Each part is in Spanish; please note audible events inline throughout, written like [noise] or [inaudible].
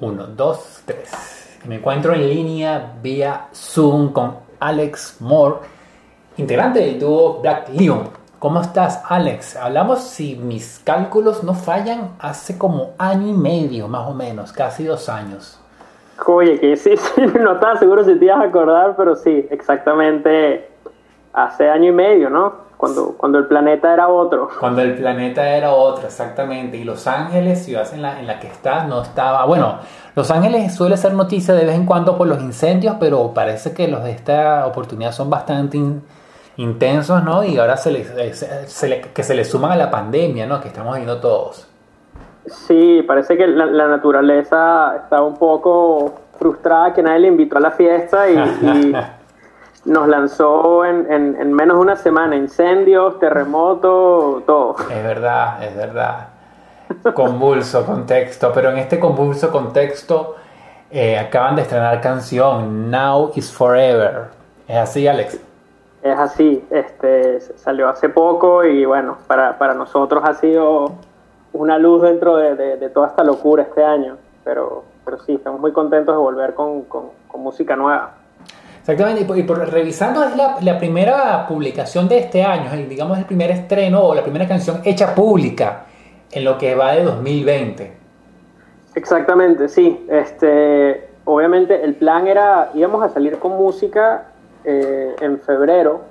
1, 2, 3. Me encuentro en línea vía Zoom con Alex Moore, integrante del dúo Black Leon. ¿Cómo estás, Alex? Hablamos, si mis cálculos no fallan, hace como año y medio, más o menos, casi dos años. Oye, que sí, [laughs] sí, no estaba seguro si te ibas a acordar, pero sí, exactamente hace año y medio, ¿no? Cuando, cuando el planeta era otro. Cuando el planeta era otro, exactamente. Y Los Ángeles, ciudad en la, en la que estás, no estaba. Bueno, Los Ángeles suele ser noticia de vez en cuando por los incendios, pero parece que los de esta oportunidad son bastante intensos, ¿no? Y ahora se les, que se les suman a la pandemia, ¿no? Que estamos viendo todos. Sí, parece que la, naturaleza está un poco frustrada que nadie le invitó a la fiesta y [laughs] nos lanzó en, en, menos de una semana incendios, terremotos, todo. Es verdad, es verdad. Convulso contexto, pero en este convulso contexto eh, acaban de estrenar canción Now is Forever. ¿Es así, Alex? Es así, este, salió hace poco y bueno, para, para nosotros ha sido una luz dentro de, de, toda esta locura este año, pero, pero sí, estamos muy contentos de volver con, con, con música nueva. Exactamente, y por, revisando es la, la, primera publicación de este año, digamos el primer estreno o la primera canción hecha pública en lo que va de 2020. Exactamente, sí. Este, obviamente el plan era, íbamos a salir con música eh, en febrero,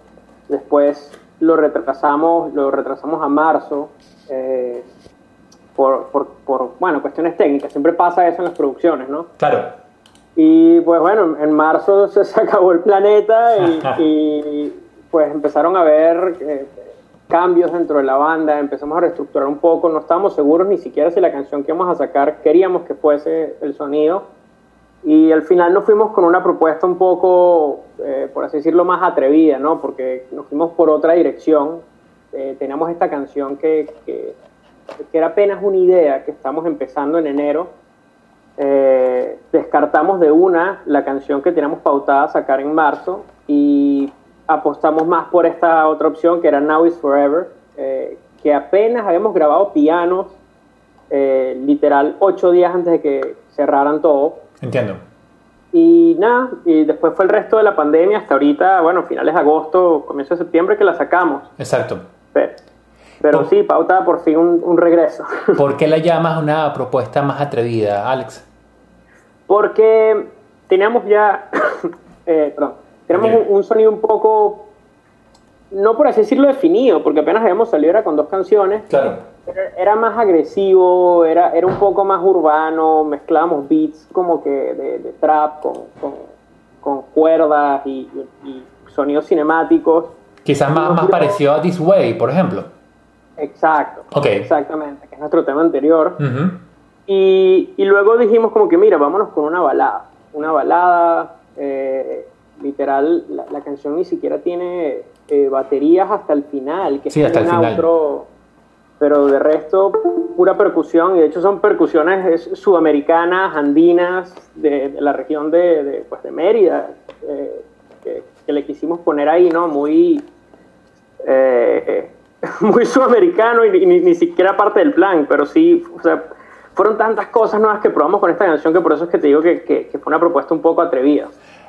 después lo retrasamos, lo retrasamos a marzo eh, por, por, por, bueno, cuestiones técnicas. Siempre pasa eso en las producciones, ¿no? Claro. Y pues bueno, en marzo [laughs] se, acabó el planeta [laughs] y, pues empezaron a haber eh, cambios dentro de la banda, empezamos a reestructurar un poco, no estábamos seguros ni siquiera si la canción que íbamos a sacar queríamos que fuese el sonido. Y al final nos fuimos con una propuesta un poco, eh, por así decirlo, más atrevida, ¿no? Porque nos fuimos por otra dirección. Eh, teníamos esta canción que, que, que era apenas una idea, que estamos empezando en enero eh, descartamos de una la canción que teníamos pautada sacar en marzo y apostamos más por esta otra opción que era Now is Forever, eh, que apenas habíamos grabado pianos, eh, literal ocho días antes de que cerraran todo. Entiendo. Y nada, y después fue el resto de la pandemia hasta ahorita, bueno, finales de agosto, comienzo de septiembre que la sacamos. Exacto. Pero, sí, pautada por fin un, un regreso. [laughs] ¿Por qué la llamas una propuesta más atrevida, Alex? Porque teníamos ya, [coughs] eh, perdón, tenemos un, sonido un poco, no por así decirlo definido, porque apenas habíamos salido era con dos canciones. Claro. Era, más agresivo, era, era un poco más urbano, mezclábamos beats como que de, trap con, con, cuerdas y, sonidos cinemáticos. Quizás más, más parecido a This Way, por ejemplo. Exacto. Okay. Exactamente, que es nuestro tema anterior. Y, y, luego dijimos como que, mira, vámonos con una balada. Una balada, eh, literal, la, canción ni siquiera tiene eh, baterías hasta el final, que sí, hasta el final. pero de resto, pura percusión, y de hecho son percusiones sudamericanas, andinas, de, la región de, de, pues de Mérida, eh, que, que, le quisimos poner ahí, ¿no? Muy, [laughs] muy sudamericano y ni, ni siquiera parte del plan, pero sí, o sea, fueron tantas cosas nuevas que probamos con esta canción que por eso es que te digo que, que, fue una propuesta un poco atrevida.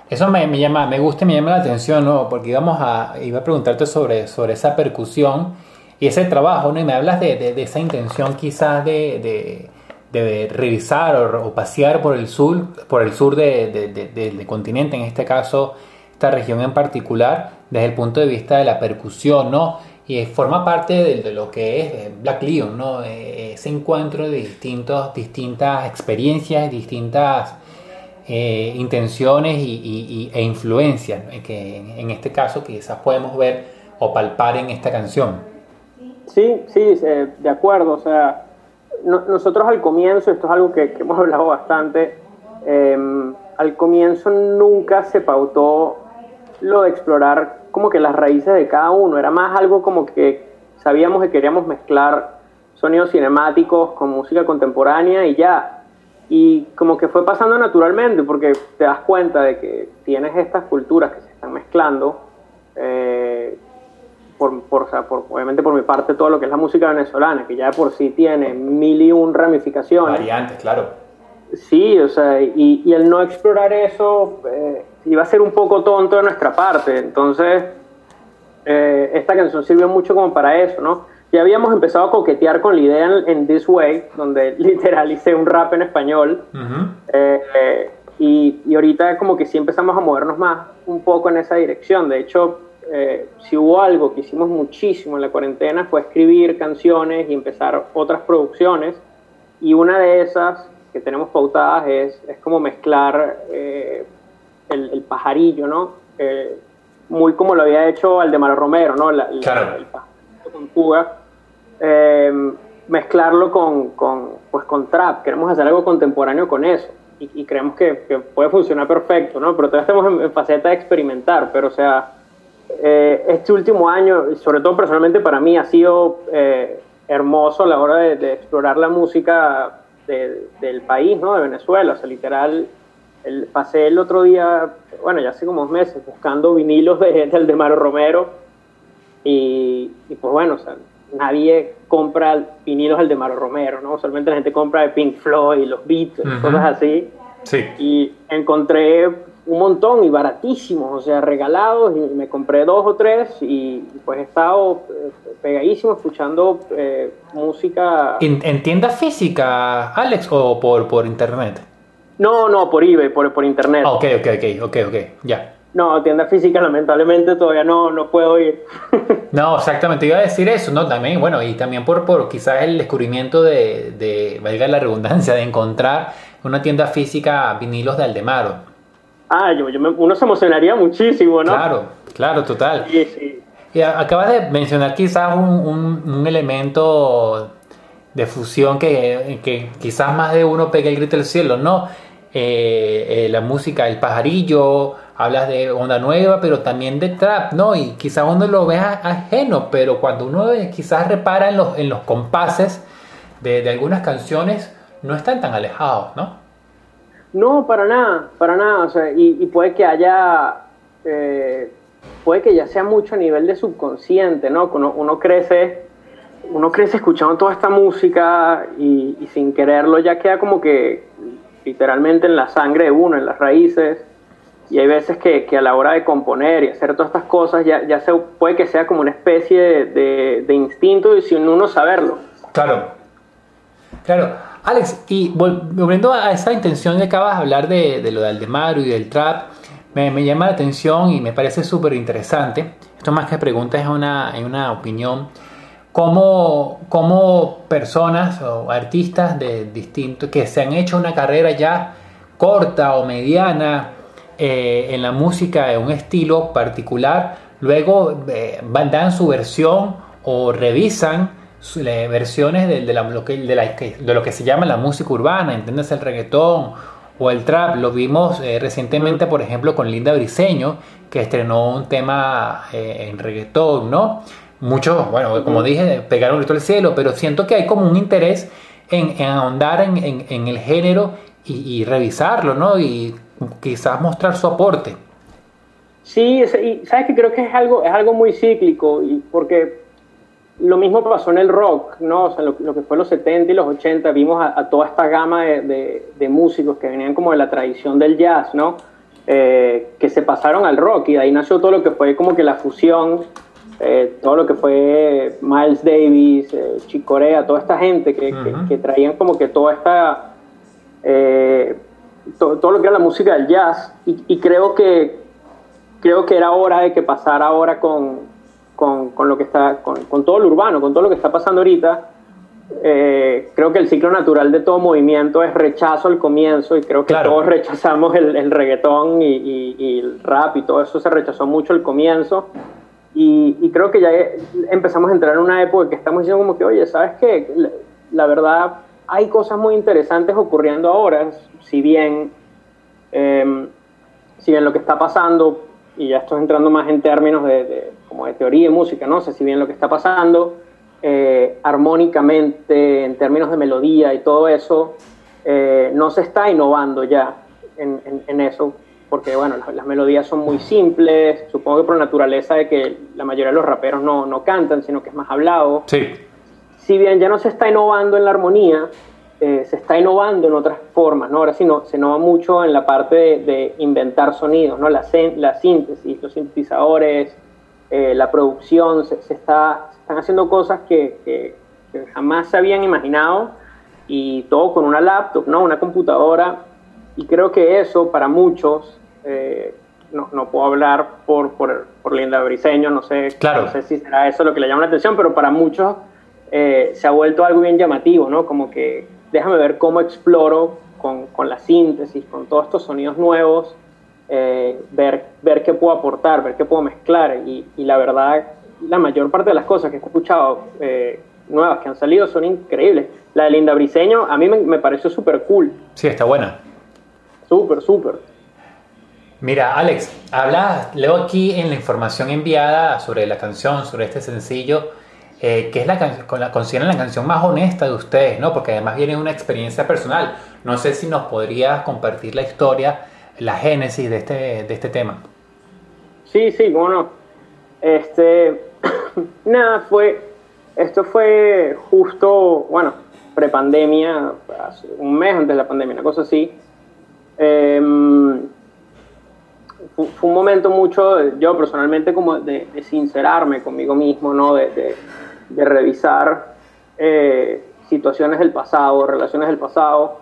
Eso me, llama, me gusta y me llama la atención, ¿no? Porque íbamos a, iba a preguntarte sobre, sobre esa percusión y ese trabajo, ¿no? Y me hablas de, de, esa intención quizás de, de revisar o, pasear por el sur, por el sur del continente, en este caso esta región en particular, desde el punto de vista de la percusión, ¿no? Y forma parte de, lo que es eh, Black Leon, ¿no? Eh, ese encuentro de distintos, distintas experiencias, distintas eh, intenciones y, e influencias, que en este caso quizás podemos ver o palpar en esta canción. Sí, sí, de acuerdo. O sea, nosotros al comienzo, esto es algo que, que [laughs] hemos hablado bastante, em, al comienzo nunca se pautó lo de explorar como que las raíces de cada uno, era más algo como que sabíamos que queríamos mezclar sonidos cinemáticos con música contemporánea y ya. Y como que fue pasando naturalmente, porque te das cuenta de que tienes estas culturas que se están mezclando, eh, por, por, obviamente por mi parte todo lo que es la música venezolana, que ya de por sí tiene mil y un ramificaciones. Variantes, claro Sí, o sea, y, y el no explorar eso eh, iba a ser un poco tonto de nuestra parte. Entonces, eh, esta canción sirvió mucho como para eso, ¿no? Ya habíamos empezado a coquetear con la idea en, This Way, donde [laughs] literal hice un rap en español. Eh, y, y, ahorita como que sí empezamos a movernos más un poco en esa dirección. De hecho, si hubo algo que hicimos muchísimo en la cuarentena fue escribir canciones y empezar otras producciones. Y una de esas que tenemos pautadas es, es como mezclar eh, el, pajarillo, ¿no? Eh, muy como lo había hecho Aldemar Romero, ¿no? La, claro. El pajarillo con fuga. Eh, mezclarlo con, con, pues, con trap. Queremos hacer algo contemporáneo con eso. Y, creemos que, que, puede funcionar perfecto, ¿no? Pero todavía estamos en, faceta de experimentar. Pero, o sea, este último año, sobre todo personalmente para mí, ha sido hermoso a la hora de, de explorar la música del país, ¿no? De Venezuela. O sea, literal, el, pasé el otro día, bueno, ya hace como dos meses, buscando vinilos de, del de Maro Romero. Y, pues bueno, o sea, nadie compra vinilos del de Maro Romero, ¿no? Solamente la gente compra de Pink Floyd, y los Beats, cosas así. Sí. Y encontré un montón y baratísimos, o sea, regalados, y me compré dos o tres y pues he estado eh, pegadísimo escuchando eh, música. ¿En, tienda física, Alex, o por, por internet? No, no, por eBay, por, por internet. Ah, ok, ok, ok, ok, ok, ya. No, tienda física lamentablemente todavía no, no puedo ir. [laughs] no, exactamente, iba a decir eso, ¿no? También, bueno, y también por, por quizás el descubrimiento de, de, valga la redundancia, de encontrar una tienda física vinilos de Aldemaro. Ah, yo, uno se emocionaría muchísimo, ¿no? Claro, claro, total. Sí, sí. Y acabas de mencionar quizás un, un, elemento de fusión que, que, quizás más de uno pegue el grito del cielo, ¿no? Eh, eh, la música El Pajarillo, hablas de onda nueva, pero también de trap, ¿no? Y quizás uno lo vea ajeno, pero cuando uno quizás repara en los, en los compases de, de algunas canciones, no están tan alejados, ¿no? No, para nada, para nada. O sea, y, puede que haya, eh, puede que ya sea mucho a nivel de subconsciente, ¿no? Uno, uno crece, uno crece escuchando toda esta música y, sin quererlo ya queda como que literalmente en la sangre de uno, en las raíces. Y hay veces que, que a la hora de componer y hacer todas estas cosas ya, ya se, puede que sea como una especie de, de instinto y sin uno saberlo. Claro, claro. Alex, y volviendo a esa intención de acabas de hablar de, lo de Aldemaro y del trap, me, llama la atención y me parece súper interesante. Esto más que pregunta es una, una opinión. ¿Cómo, ¿Cómo, personas o artistas de distintos que se han hecho una carrera ya corta o mediana eh, en la música de un estilo particular, luego eh, dan su versión o revisan versiones de, lo que, de, lo que se llama la música urbana, entiendes el reggaetón o el trap. Lo vimos eh, recientemente, por ejemplo, con Linda Briseño, que estrenó un tema eh, en reggaetón, ¿no? Muchos, bueno, como dije, pegaron grito al cielo, pero siento que hay como un interés en, ahondar en, el género y, revisarlo, ¿no? Y quizás mostrar su aporte. Sí, y sabes que creo que es algo, es algo muy cíclico, y porque lo mismo pasó en el rock, ¿no? O sea, lo, que fue los 70 y los 80, vimos a, toda esta gama de, de, músicos que venían como de la tradición del jazz, ¿no? Eh, que se pasaron al rock y de ahí nació todo lo que fue como que la fusión, eh, todo lo que fue Miles Davis, eh, Chick Corea, toda esta gente que, que, traían como que toda esta, todo lo que era la música del jazz. Y, y creo que creo que era hora de que pasara ahora con con, con lo que está, con, con, todo lo urbano, con todo lo que está pasando ahorita, eh, creo que el ciclo natural de todo movimiento es rechazo al comienzo y creo que todos rechazamos el, el reggaetón y, y, el rap y todo eso se rechazó mucho al comienzo. Y, y, creo que ya empezamos a entrar en una época que estamos diciendo como que, oye, ¿sabes qué? La, verdad, hay cosas muy interesantes ocurriendo ahora, si bien, eh, si bien lo que está pasando y ya estoy entrando más en términos de, como teoría de música, no sé si bien lo que está pasando eh, armónicamente, en términos de melodía y todo eso, eh, no se está innovando ya en, en, eso, porque bueno, las, melodías son muy simples, supongo que por naturaleza de que la mayoría de los raperos no, no cantan, sino que es más hablado. Sí. Si bien ya no se está innovando en la armonía, eh, se está innovando en otras formas, ¿no? Ahora sí no, se innova mucho en la parte de, inventar sonidos, ¿no? La, la, síntesis, los sintetizadores, eh, la producción, se, está, están haciendo cosas que, jamás se habían imaginado y todo con una laptop, ¿no? Una computadora y creo que eso para muchos, eh, no, no, puedo hablar por, por, por Linda Briseño, no sé, no sé si será eso lo que le llama la atención, pero para muchos se ha vuelto algo bien llamativo, ¿no? Como que déjame ver cómo exploro con, con la síntesis, con todos estos sonidos nuevos, eh, ver, ver qué puedo aportar, ver qué puedo mezclar. Y, y, la verdad, la mayor parte de las cosas que he escuchado eh, nuevas que han salido son increíbles. La de Linda Briseño a mí me, me pareció súper cool. Sí, está buena. Súper, súper. Mira, Alex, habla, leo aquí en la información enviada sobre la canción, sobre este sencillo, eh, que es la, con la consideran la canción más honesta de ustedes, ¿no? Porque además viene una experiencia personal. No sé si nos podrías compartir la historia, la génesis de este, de este tema. Sí, sí, bueno. Este, [coughs] nada, fue, esto fue justo, bueno, prepandemia, un mes antes de la pandemia, una cosa así. Em, fue, un momento mucho, yo personalmente, como de, sincerarme conmigo mismo, ¿no? de, de revisar eh, situaciones del pasado, relaciones del pasado,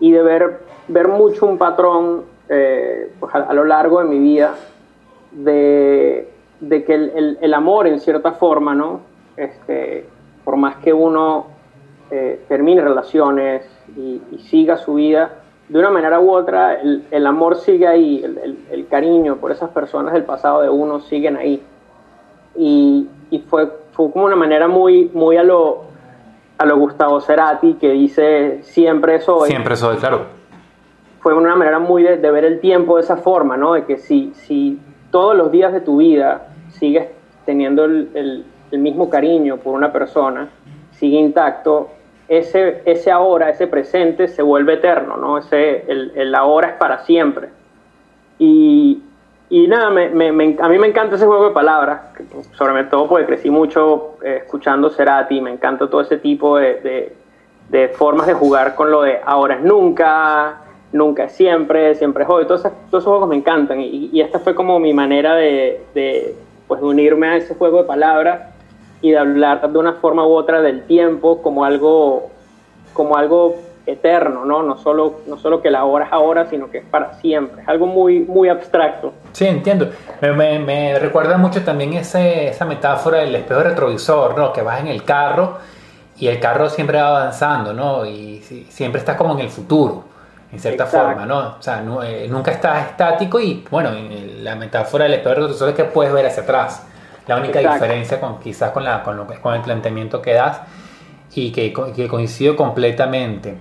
y de ver, ver mucho un patrón eh, pues a, lo largo de mi vida de, de que el, el, amor, en cierta forma, ¿no? Este, por más que uno eh, termine relaciones y, siga su vida, de una manera u otra, el, el amor sigue ahí, el, el, cariño por esas personas del pasado de uno siguen ahí. Y, y fue fue como una manera muy, muy a lo, a lo Gustavo Cerati, que dice siempre soy. Siempre soy, claro. Fue una manera muy de, ver el tiempo de esa forma, ¿no? De que si, si todos los días de tu vida sigues teniendo el, el, mismo cariño por una persona, sigue intacto, ese, ese ahora, ese presente se vuelve eterno, ¿no? Ese, el, el ahora es para siempre. Y, y nada, me, me, a mí me encanta ese juego de palabras, sobre todo porque crecí mucho eh, escuchando Cerati, me encanta todo ese tipo de, de, formas de jugar con lo de ahora es nunca, nunca es siempre, siempre es hoy, todos esos, juegos me encantan y, y, esta fue como mi manera de, de, pues, unirme a ese juego de palabras y de hablar de una forma u otra del tiempo como algo, como algo eterno, ¿no? No solo, no solo que la hora es ahora, sino que es para siempre. Es algo muy, muy abstracto. Sí, entiendo. Me, me, recuerda mucho también ese, esa metáfora del espejo retrovisor, ¿no? Que vas en el carro y el carro siempre va avanzando, ¿no? Y siempre estás como en el futuro, en cierta forma, ¿no? O sea, eh, nunca estás estático y, bueno, la metáfora del espejo retrovisor es que puedes ver hacia atrás. La única diferencia con quizás con, la, con, lo, con el planteamiento que das y que, que coincido completamente.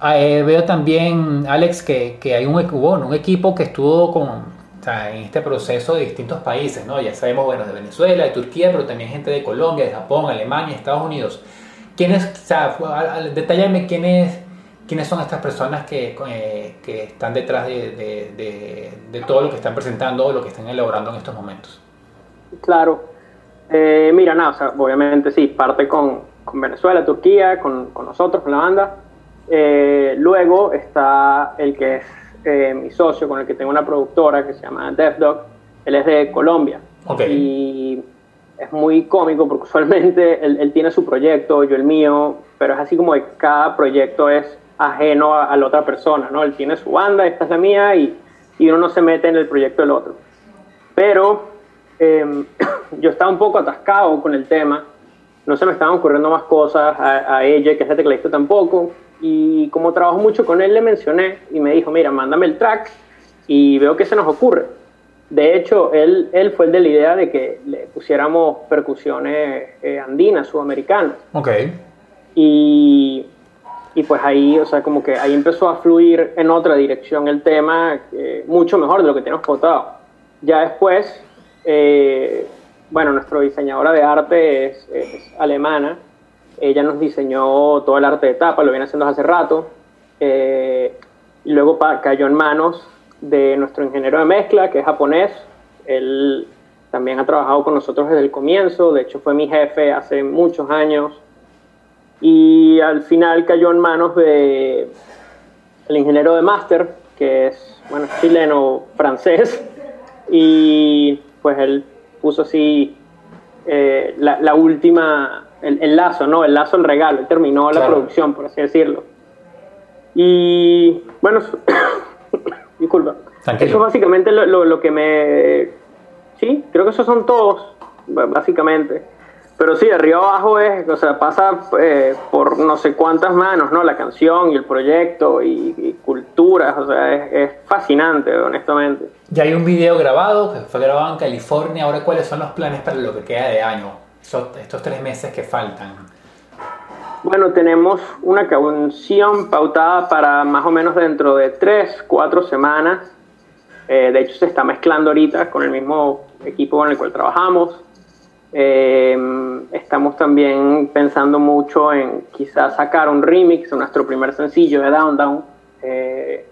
Ah, eh, veo también, Alex, que, que hay un, un equipo que estuvo con, en este proceso de distintos países, ¿no? Ya sabemos, bueno, de Venezuela, de Turquía, pero también gente de Colombia, de Japón, Alemania, Estados Unidos. ¿Quiénes, o sea, detallarme quiénes, quiénes son estas personas que, eh, que están detrás de, de, de, todo lo que están presentando o lo que están elaborando en estos momentos? Claro. Eh, mira, nada, o sea, obviamente sí, parte con, con Venezuela, Turquía, con, con nosotros, con la banda. Eh, luego está el que es eh, mi socio, con el que tengo una productora que se llama Death Dog. Él es de Colombia. Y es muy cómico porque usualmente él, tiene su proyecto, yo el mío, pero es así como que cada proyecto es ajeno a, la otra persona, ¿no? Él tiene su banda, esta es la mía, y, y uno no se mete en el proyecto del otro. Pero em, [coughs] yo estaba un poco atascado con el tema, no se me estaban ocurriendo más cosas a, a ella, que es el tecladista tampoco, y como trabajo mucho con él, le mencioné y me dijo, mira, mándame el track y veo que se nos ocurre. De hecho, él, él fue el de la idea de que le pusiéramos percusiones eh, andinas, sudamericanas. Ok. Y, y, pues ahí, o sea, como que ahí empezó a fluir en otra dirección el tema, eh, mucho mejor de lo que teníamos contado. Ya después, eh, bueno, nuestra diseñadora de arte es, es alemana ella nos diseñó todo el arte de tapa, lo viene haciendo hace rato. Eh, y luego cayó en manos de nuestro ingeniero de mezcla, que es japonés. Él también ha trabajado con nosotros desde el comienzo, de hecho fue mi jefe hace muchos años. y al final cayó en manos de el ingeniero de máster, que es, bueno, chileno, francés, y pues él puso así eh, la, última, el, lazo, ¿no? El lazo, el regalo, él terminó la producción, por así decirlo. Y bueno, [coughs] disculpa. Eso es básicamente lo, lo, que me... Sí, creo que esos son todos, básicamente. Pero sí, de arriba abajo es, o sea, pasa eh, por no sé cuántas manos, ¿no? La canción y el proyecto y, culturas, o sea, es, fascinante, honestamente. Ya hay un video grabado que fue grabado en California. Ahora, ¿cuáles son los planes para lo que queda de año? Estos, tres meses que faltan. Bueno, tenemos una canción pautada para más o menos dentro de tres, cuatro semanas. Eh, de hecho, se está mezclando ahorita con el mismo equipo con el cual trabajamos. Eh, estamos también pensando mucho en quizás sacar un remix de nuestro primer sencillo de Down Down, eh,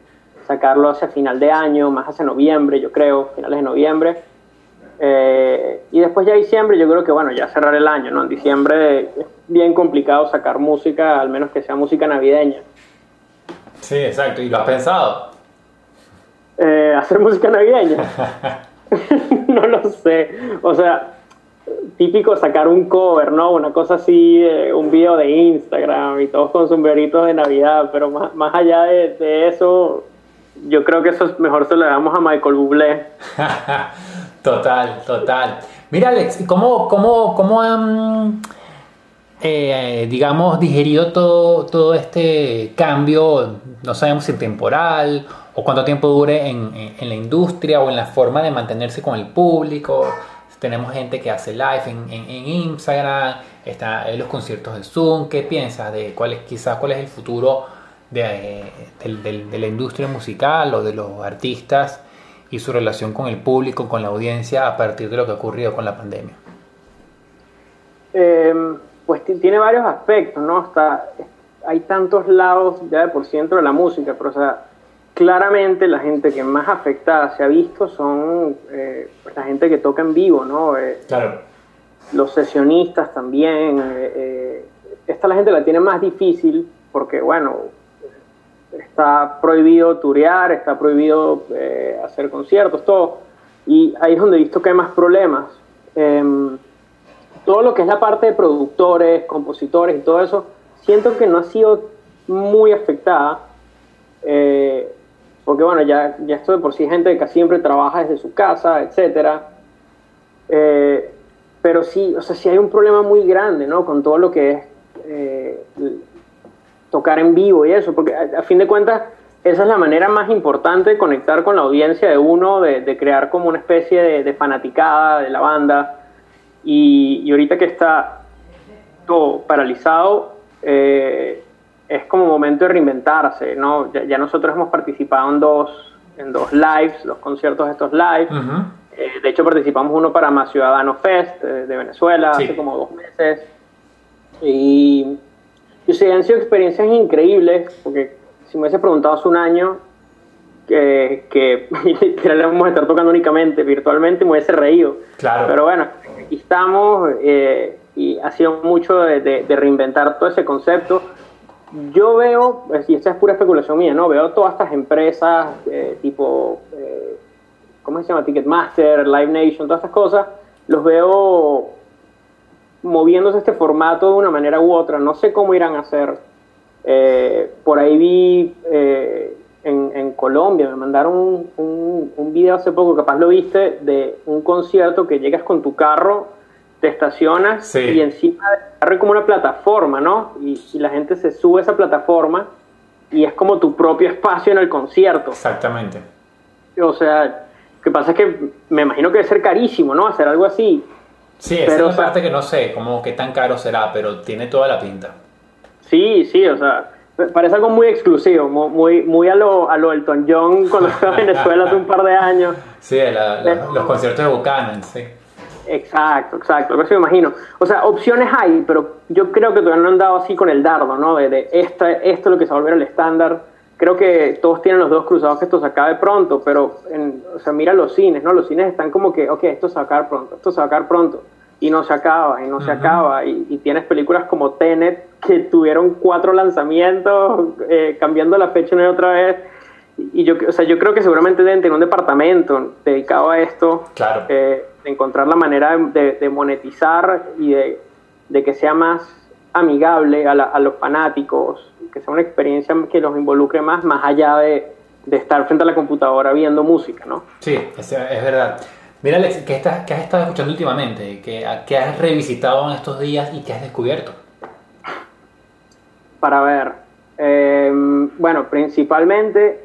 sacarlo hacia final de año, más hacia noviembre, yo creo, finales de noviembre. Eh, y después ya diciembre, yo creo que bueno, ya cerrar el año, ¿no? En diciembre es bien complicado sacar música, al menos que sea música navideña. Sí, exacto. ¿Y lo has pensado? hacer música navideña. [laughs] [laughs] no lo sé. O sea, típico sacar un cover, ¿no? Una cosa así, un video de Instagram y todos con sombreritos de Navidad, pero más, más allá de, eso, yo creo que eso mejor se lo damos a Michael Bublé. [laughs] total, total. Mira, Alex, ¿cómo, cómo, cómo han, eh, digamos, digerido todo, todo este cambio, no sabemos si temporal o cuánto tiempo dure en, en la industria o en la forma de mantenerse con el público? Tenemos gente que hace live en, en, Instagram, está en los conciertos de Zoom. ¿Qué piensas de cuál es, quizás cuál es el futuro de, de, la industria musical o de los artistas y su relación con el público, con la audiencia a partir de lo que ha ocurrido con la pandemia? Em, pues tiene varios aspectos, ¿no? Está, hay tantos lados ya de por ciento de la música, pero o sea, claramente la gente que más afectada se ha visto son eh, pues, la gente que toca en vivo, ¿no? Eh, claro. Los sesionistas también. Eh, esta la gente la tiene más difícil porque, bueno, está prohibido turear, está prohibido hacer conciertos, todo. Y ahí es donde he visto que hay más problemas. Em, todo lo que es la parte de productores, compositores y todo eso, siento que no ha sido muy afectada. Eh, porque bueno, ya, ya esto de por sí gente que siempre trabaja desde su casa, etcétera. Eh, pero sí, o sea, sí hay un problema muy grande, ¿no? Con todo lo que es eh, tocar en vivo y eso, porque a, fin de cuentas esa es la manera más importante de conectar con la audiencia de uno, de, crear como una especie de, fanaticada de la banda. Y, y ahorita que está todo paralizado, eh, es como momento de reinventarse, ¿no? Ya, nosotros hemos participado en dos, en dos lives, los conciertos de estos lives. Eh, de hecho, participamos uno para Más Ciudadano Fest eh, de Venezuela hace como dos meses. Y, y sí, han sido experiencias increíbles, porque si me hubiese preguntado hace un año que, que [laughs] vamos a estar tocando únicamente virtualmente, me hubiese reído. Claro. Pero bueno, aquí estamos eh, y ha sido mucho de, de reinventar todo ese concepto yo veo, y esta es pura especulación mía, ¿no? Veo todas estas empresas eh, tipo, eh, ¿cómo se llama? Ticketmaster, Live Nation, todas estas cosas, los veo moviéndose este formato de una manera u otra. No sé cómo irán a hacer. Eh, por ahí vi en, en, Colombia, me mandaron un, un, un video hace poco, capaz lo viste, de un concierto que llegas con tu carro te estacionas y encima de como una plataforma, ¿no? Y, la gente se sube a esa plataforma y es como tu propio espacio en el concierto. Exactamente. O sea, lo que pasa es que me imagino que debe ser carísimo, ¿no? Hacer algo así. Sí, esa es la parte que no sé, como qué tan caro será, pero tiene toda la pinta. Sí, sí, o sea, parece algo muy exclusivo, muy, muy a lo, a lo Elton John cuando estaba en Venezuela hace un par de años. Sí, los conciertos de Buchanan, sí. Exacto, exacto, eso me imagino. O sea, opciones hay, pero yo creo que todavía no han dado así con el dardo, ¿no? De, de esto, esto es lo que se va a volver el estándar. Creo que todos tienen los dos cruzados que esto se acabe pronto, pero, en, o sea, mira los cines, ¿no? Los cines están como que, ok, esto se va a acabar pronto, esto se va a acabar pronto. y no se acaba, y no se acaba. Y, tienes películas como Tenet que tuvieron cuatro lanzamientos, eh, cambiando la fecha una y otra vez. Y yo, o sea, yo creo que seguramente deben tener un departamento dedicado a esto, claro. Eh, de encontrar la manera de, monetizar y de, que sea más amigable a, los fanáticos, que sea una experiencia que los involucre más, más allá de, estar frente a la computadora viendo música, ¿no? Sí, es, es verdad. Mira, Alex, ¿qué, estás, has estado escuchando últimamente? ¿Qué, ¿Qué, has revisitado en estos días y qué has descubierto? Para ver. Em, bueno, principalmente,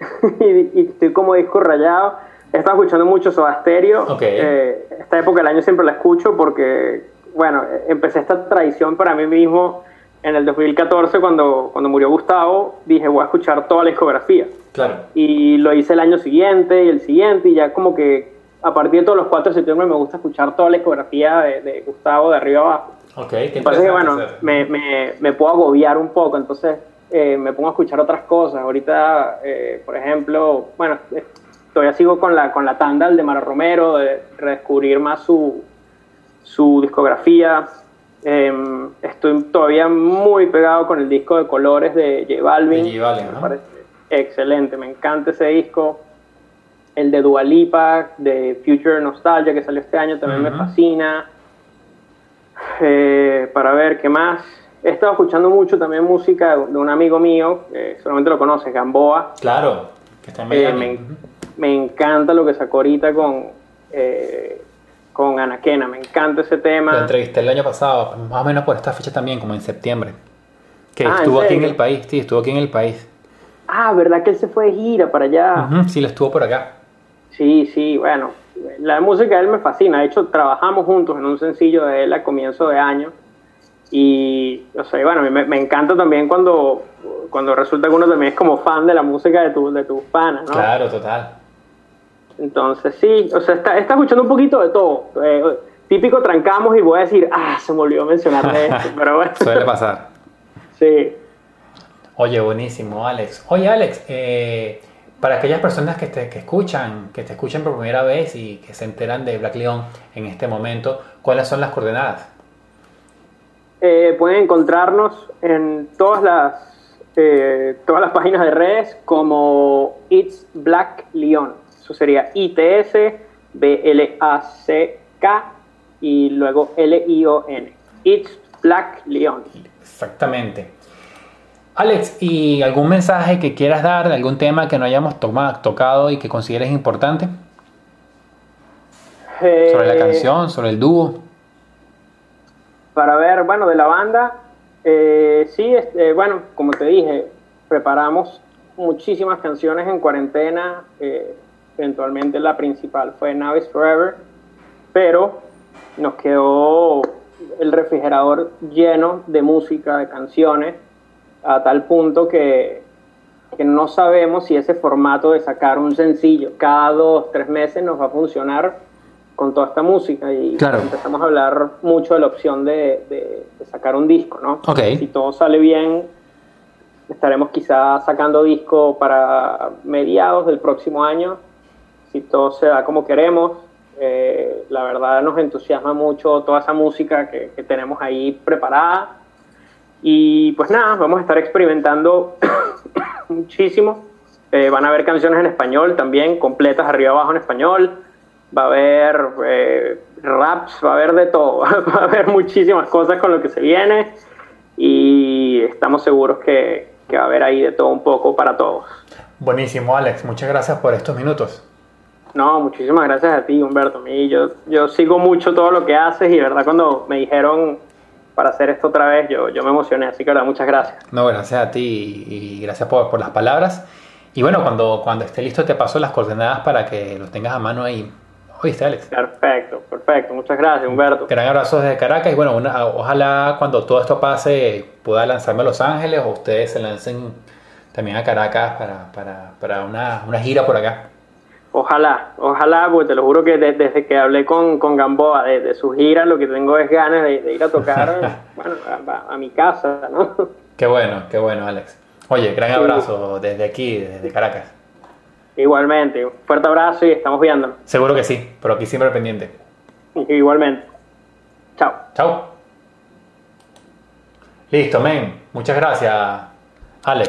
[laughs] y, estoy como disco rayado, he estado escuchando mucho Soda Stereo. Eh, esta época del año siempre la escucho porque, bueno, empecé esta tradición para mí mismo en el 2014 cuando, cuando murió Gustavo. Dije, voy a escuchar toda la discografía. Claro. Y lo hice el año siguiente y el siguiente y ya como que a partir de todos los 4 de septiembre me gusta escuchar toda la discografía de, Gustavo de arriba abajo. Ok, qué Parece que, bueno, me, me, me, puedo agobiar un poco, entonces eh, me pongo a escuchar otras cosas. Ahorita, eh, por ejemplo, bueno, todavía sigo con la, con la tanda de Mara Romero, de redescubrir más su, su discografía. Em, estoy todavía muy pegado con el disco de colores de J Balvin. De J Balvin ¿no? Me parece excelente, me encanta ese disco el de Dualipa, de Future Nostalgia, que salió este año, también me fascina. Eh, para ver qué más. He estado escuchando mucho también música de, un amigo mío, solamente lo conoces, Gamboa. Claro, que está en eh, me, encanta lo que sacó ahorita con, eh, con Anaquena, me encanta ese tema. Lo entrevisté el año pasado, más o menos por esta fecha también, como en septiembre. Que ah, estuvo aquí en el país, sí, estuvo aquí en el país. Ah, ¿verdad que él se fue de gira para allá? sí, lo estuvo por acá. Sí, sí, bueno, la música de él me fascina. De hecho, trabajamos juntos en un sencillo de él a comienzo de año. Y, o sea, bueno, me, me encanta también cuando, cuando resulta que uno también es como fan de la música de, tu, de tus panas, ¿no? Claro, total. Entonces, sí, o sea, está, está escuchando un poquito de todo. Eh, típico trancamos y voy a decir, ah, se me olvidó mencionarle esto, [laughs] pero bueno. Suele pasar. Sí. Oye, buenísimo, Alex. Oye, Alex, eh, para aquellas personas que te que escuchan, que te escuchan por primera vez y que se enteran de Black Leon en este momento, ¿cuáles son las coordenadas? Eh, pueden encontrarnos en todas las, eh, todas las páginas de redes como It's Black Leon. Eso sería ITS, B-L-A-C-K y luego L-I-O-N. It's Black Leon. Exactamente. Alex, ¿y algún mensaje que quieras dar de algún tema que no hayamos tomado, tocado y que consideres importante? sobre la eh, canción, sobre el dúo. Para ver, bueno, de la banda, eh, sí, este, bueno, como te dije, preparamos muchísimas canciones en cuarentena. Eh, eventualmente la principal fue Navis Forever, pero nos quedó el refrigerador lleno de música, de canciones a tal punto que, no sabemos si ese formato de sacar un sencillo cada dos, tres meses nos va a funcionar con toda esta música. Y empezamos a hablar mucho de la opción de, sacar un disco, ¿no? Si todo sale bien, estaremos quizás sacando disco para mediados del próximo año, si todo se da como queremos. Eh, la verdad nos entusiasma mucho toda esa música que tenemos ahí preparada y pues nada, vamos a estar experimentando [coughs] muchísimo. Eh, van a haber canciones en español también, completas arriba abajo en español. Va a haber eh, raps, va a haber de todo. [laughs] va a haber muchísimas cosas con lo que se viene. Y estamos seguros que, que va a haber ahí de todo un poco para todos. Buenísimo, Alex. Muchas gracias por estos minutos. No, muchísimas gracias a ti, Humberto. Yo, yo sigo mucho todo lo que haces y, verdad, cuando me dijeron para hacer esto otra vez, yo, yo me emocioné, así que ahora muchas gracias. No, gracias a ti y gracias por, por las palabras. Y bueno, cuando, cuando esté listo te paso las coordenadas para que los tengas a mano ahí. ¿Oíste, Alex? Perfecto, perfecto. Muchas gracias, Humberto. Gran abrazo desde Caracas y bueno, ojalá cuando todo esto pase pueda lanzarme a Los Ángeles o ustedes se lancen también a Caracas para, para, para una, una gira por acá. Ojalá, ojalá, porque te lo juro que desde que hablé con, con Gamboa de, su gira, lo que tengo es ganas de, ir a tocar [laughs] bueno, a, mi casa, ¿no? Qué bueno, qué bueno, Alex. Oye, gran abrazo desde aquí, desde Caracas. Igualmente, un fuerte abrazo y estamos viendo. Seguro que sí, pero aquí siempre pendiente. Igualmente. Chao. Chao. Listo, men. Muchas gracias, Alex.